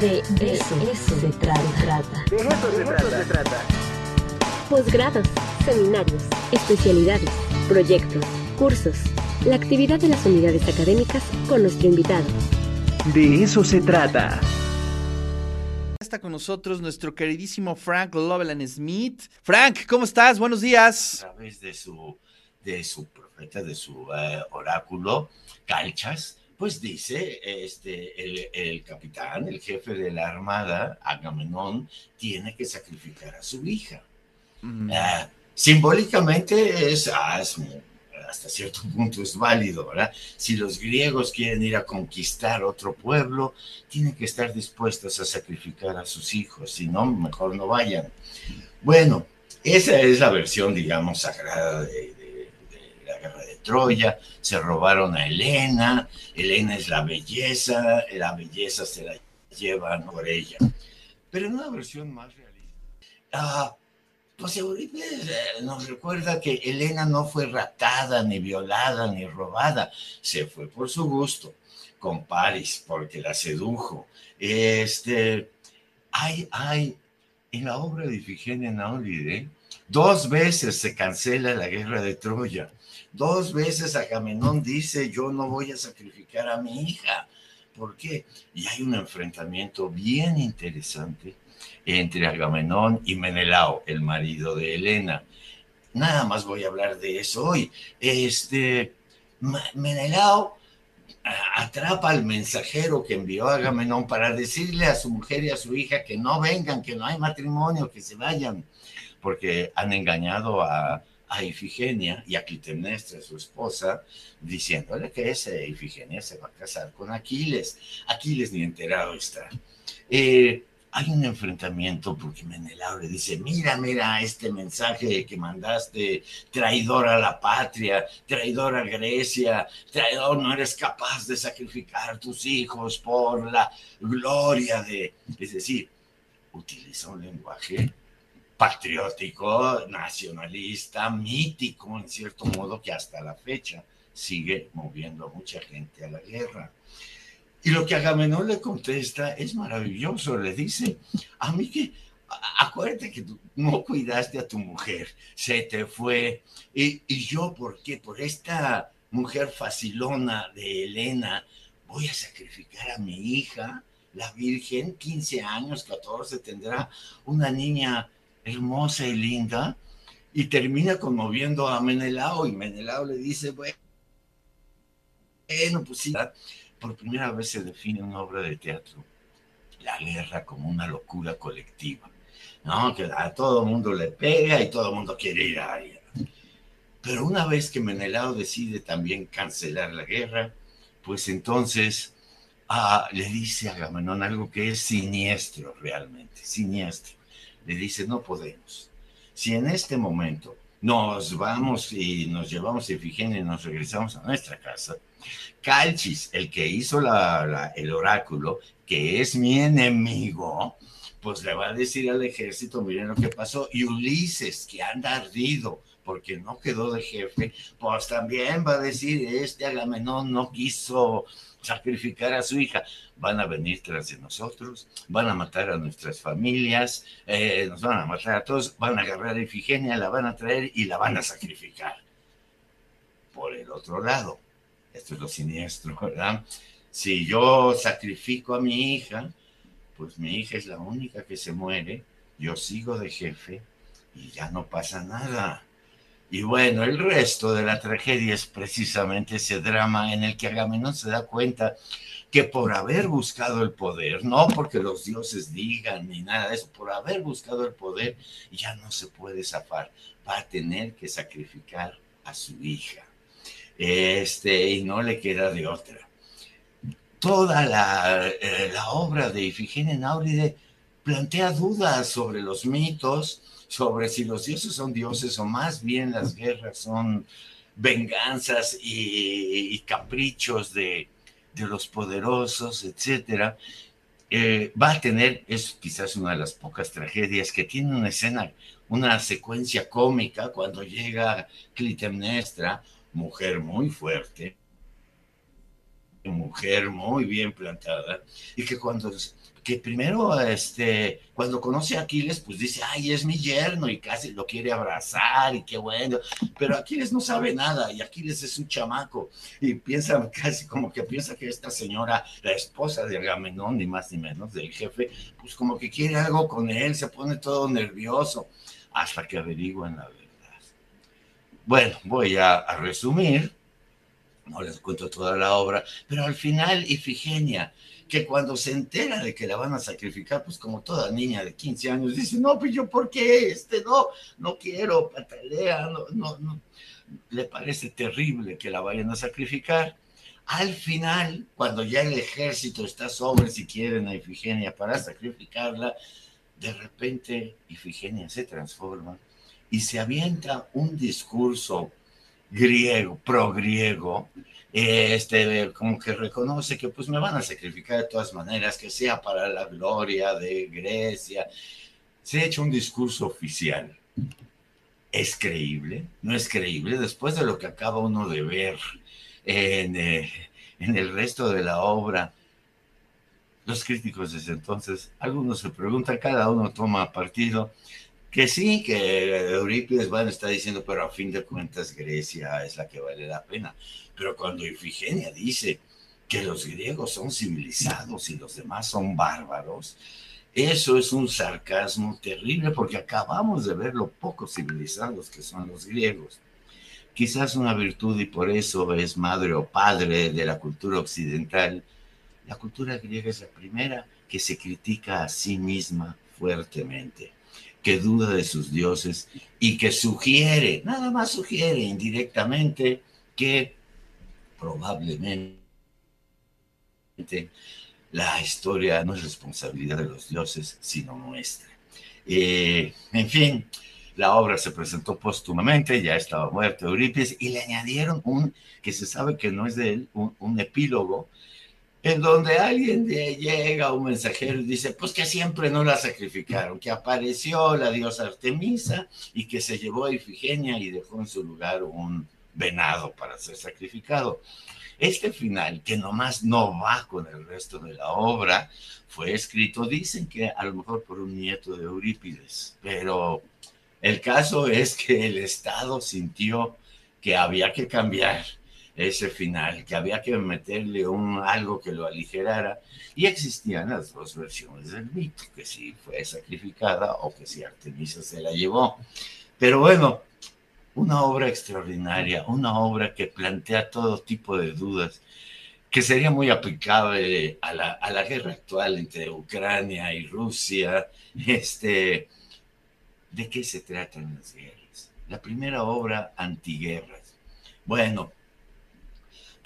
De, eso, se trata. De eso se trata. Posgrados, seminarios, especialidades, proyectos, cursos. La actividad de las unidades académicas con nuestro invitado. De eso se trata. Está con nosotros nuestro queridísimo Frank Loveland Smith. Frank, ¿cómo estás? Buenos días. A través de su, de su profeta, de su eh, oráculo, Calchas, pues dice, este, el, el, capitán, el jefe de la armada, Agamenón, tiene que sacrificar a su hija. Mm. Uh, simbólicamente es, ah, es, hasta cierto punto es válido, ¿verdad? Si los griegos quieren ir a conquistar otro pueblo, tienen que estar dispuestos a sacrificar a sus hijos, si no, mejor no vayan. Bueno, esa es la versión, digamos, sagrada de la guerra de Troya. Se robaron a Helena, Helena es la belleza, la belleza se la llevan por ella. Pero en una versión más realista. Ah, pues Eurípides eh, nos recuerda que Helena no fue raptada, ni violada, ni robada, se fue por su gusto, con Paris, porque la sedujo. Este, hay, hay, en la obra de Ifigenia Naulide, dos veces se cancela la guerra de Troya, dos veces Agamenón dice, yo no voy a sacrificar a mi hija. ¿Por qué? Y hay un enfrentamiento bien interesante entre Agamenón y Menelao, el marido de Helena. Nada más voy a hablar de eso hoy. Este, Menelao atrapa al mensajero que envió a Agamenón para decirle a su mujer y a su hija que no vengan, que no hay matrimonio, que se vayan, porque han engañado a, a Ifigenia y a Clitemnestra, su esposa, diciéndole que ese Ifigenia se va a casar con Aquiles. Aquiles ni enterado está. Eh, hay un enfrentamiento porque Menelao le dice, mira, mira este mensaje que mandaste, traidor a la patria, traidor a Grecia, traidor, no eres capaz de sacrificar tus hijos por la gloria de... Es decir, utiliza un lenguaje patriótico, nacionalista, mítico, en cierto modo, que hasta la fecha sigue moviendo a mucha gente a la guerra. Y lo que Agamenón le contesta es maravilloso. Le dice, a mí que, acuérdate que tú no cuidaste a tu mujer, se te fue. Y, y yo, ¿por qué? Por esta mujer facilona de Helena, voy a sacrificar a mi hija, la Virgen, 15 años, 14, tendrá una niña hermosa y linda, y termina conmoviendo a Menelao, y Menelao le dice, bueno, pues sí, por primera vez se define una obra de teatro, la guerra como una locura colectiva, ¿no? Que a todo mundo le pega y todo el mundo quiere ir a ella. Pero una vez que Menelao decide también cancelar la guerra, pues entonces ah, le dice a Agamenón algo que es siniestro realmente, siniestro. Le dice, no podemos. Si en este momento nos vamos y nos llevamos Ifigenia y nos regresamos a nuestra casa, Calchis, el que hizo el oráculo, que es mi enemigo, pues le va a decir al ejército, miren lo que pasó, y Ulises, que anda ardido porque no quedó de jefe, pues también va a decir, este Agamenón no quiso sacrificar a su hija. Van a venir tras de nosotros, van a matar a nuestras familias, eh, nos van a matar a todos, van a agarrar a Ifigenia, la van a traer y la van a sacrificar. Por el otro lado, esto es lo siniestro, ¿verdad? Si yo sacrifico a mi hija, pues mi hija es la única que se muere, yo sigo de jefe y ya no pasa nada. Y bueno, el resto de la tragedia es precisamente ese drama en el que Agamenón se da cuenta que por haber buscado el poder, no porque los dioses digan ni nada de eso, por haber buscado el poder, ya no se puede zafar, va a tener que sacrificar a su hija este, y no le queda de otra. Toda la, eh, la obra de Ifigenia en plantea dudas sobre los mitos, sobre si los dioses son dioses o más bien las guerras son venganzas y, caprichos de, de, los poderosos, etcétera. Eh, va a tener, es quizás una de las pocas tragedias que tiene una escena, una secuencia cómica cuando llega Clitemnestra mujer muy fuerte, mujer muy bien plantada y que cuando que primero, este, cuando conoce a Aquiles, pues dice, ay, es mi yerno y casi lo quiere abrazar y qué bueno, pero Aquiles no sabe nada y Aquiles es un chamaco y piensa casi como que piensa que esta señora, la esposa de Agamenón, ni más ni menos, del jefe, pues como que quiere algo con él, se pone todo nervioso hasta que averiguan la verdad. Bueno, voy a, a resumir, no les cuento toda la obra, pero al final Ifigenia que cuando se entera de que la van a sacrificar, pues como toda niña de 15 años, dice, no, pues yo, ¿por qué? Este, no, no quiero, patalea, no, no, no. Le parece terrible que la vayan a sacrificar. Al final, cuando ya el ejército está sobre si quieren a Ifigenia para sacrificarla, de repente Ifigenia se transforma y se avienta un discurso griego, pro-griego, este, como que reconoce que pues me van a sacrificar de todas maneras, que sea para la gloria de Grecia. Se ha hecho un discurso oficial. ¿Es creíble? ¿No es creíble? Después de lo que acaba uno de ver en, eh, en el resto de la obra, los críticos desde entonces, algunos se preguntan, cada uno toma partido, que sí, que Eurípides van está diciendo, pero a fin de cuentas Grecia es la que vale la pena. Pero cuando Ifigenia dice que los griegos son civilizados y los demás son bárbaros, eso es un sarcasmo terrible porque acabamos de ver lo poco civilizados que son los griegos. Quizás una virtud y por eso es madre o padre de la cultura occidental. La cultura griega es la primera que se critica a sí misma fuertemente, que duda de sus dioses y que sugiere, nada más sugiere indirectamente, que probablemente la historia no es responsabilidad de los dioses, sino nuestra. Eh, en fin, la obra se presentó póstumamente, ya estaba muerto Eurípides, y le añadieron un, que se sabe que no es de él, un, epílogo, en donde alguien llega, un mensajero, y dice, pues que siempre no la sacrificaron, que apareció la diosa Artemisa y que se llevó a Ifigenia y dejó en su lugar un, venado para ser sacrificado. Este final, que nomás no va con el resto de la obra, fue escrito, dicen que a lo mejor por un nieto de Eurípides, pero el caso es que el Estado sintió que había que cambiar ese final, que había que meterle un algo que lo aligerara, y existían las dos versiones del mito, que si fue sacrificada o que si Artemisa se la llevó. Pero bueno, una obra extraordinaria, una obra que plantea todo tipo de dudas, que sería muy aplicable a la, a la guerra actual entre Ucrania y Rusia. Este, ¿De qué se tratan las guerras? La primera obra, antiguerras. Bueno,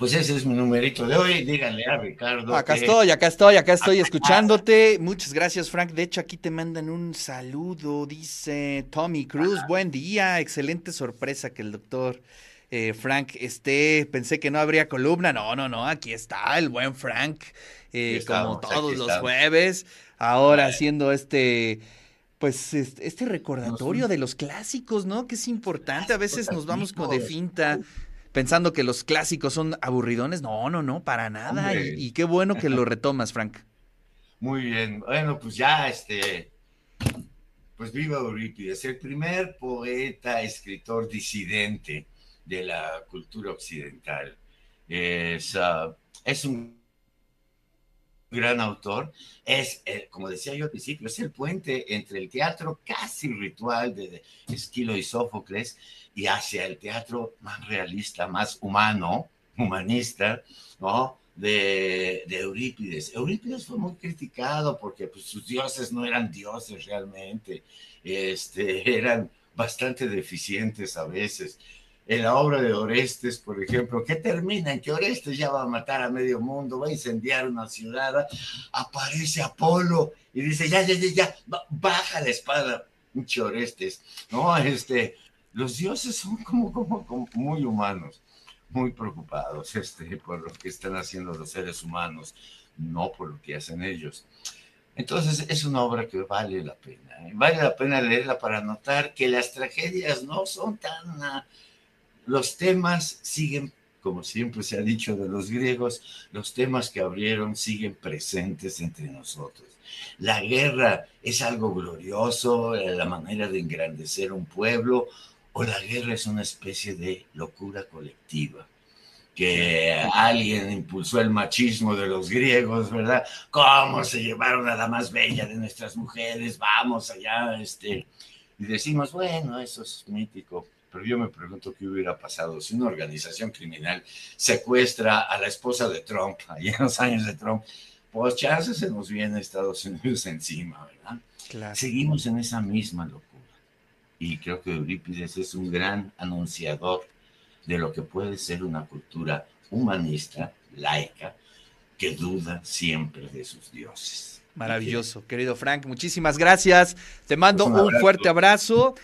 pues ese es mi numerito de hoy. Díganle a Ricardo. Acá estoy, acá estoy, acá estoy escuchándote. Muchas gracias, Frank. De hecho, aquí te mandan un saludo. Dice Tommy Cruz. Buen día. Excelente sorpresa que el doctor eh, Frank esté. Pensé que no habría columna. No, no, no. Aquí está el buen Frank. Eh, como todos los jueves. Ahora haciendo este pues este recordatorio de los clásicos, ¿no? Que es importante. A veces nos vamos como de finta pensando que los clásicos son aburridones. No, no, no, para nada. Y, qué bueno que lo retomas, Frank. Muy bien. Bueno, pues ya, este, pues viva Eurípides, el primer poeta, escritor disidente de la cultura occidental. Es, ah, es un gran autor, es, eh, como decía yo al principio, es el puente entre el teatro casi ritual de Esquilo y Sófocles y hacia el teatro más realista, más humano, humanista, ¿no? De, Eurípides. Eurípides fue muy criticado porque pues, sus dioses no eran dioses realmente, este, eran bastante deficientes a veces. En la obra de Orestes, por ejemplo, que termina en que Orestes ya va a matar a medio mundo, va a incendiar una ciudad, aparece Apolo y dice, ya, ya, ya, ya, baja la espada, pinche Orestes, ¿no? Este, los dioses son como, como, muy humanos, muy preocupados este, por lo que están haciendo los seres humanos, no por lo que hacen ellos. Entonces es una obra que vale la pena. ¿eh? Vale la pena leerla para notar que las tragedias no son tan... Ah, los temas siguen como siempre se ha dicho de los griegos, los temas que abrieron siguen presentes entre nosotros. La guerra es algo glorioso, eh, la manera de engrandecer un pueblo, o la guerra es una especie de locura colectiva que alguien impulsó el machismo de los griegos, ¿verdad? ¿Cómo se llevaron a la más bella de nuestras mujeres? Vamos allá, este. Y decimos, bueno, eso es mítico. Pero yo me pregunto qué hubiera pasado si una organización criminal secuestra a la esposa de Trump, allá en los años de Trump. Pues chances se nos viene Estados Unidos encima, ¿verdad? Seguimos en esa misma locura. Y creo que Eurípides es un gran anunciador de lo que puede ser una cultura humanista, laica, que duda siempre de sus dioses. Maravilloso, querido Frank, muchísimas gracias. Te mando un, fuerte abrazo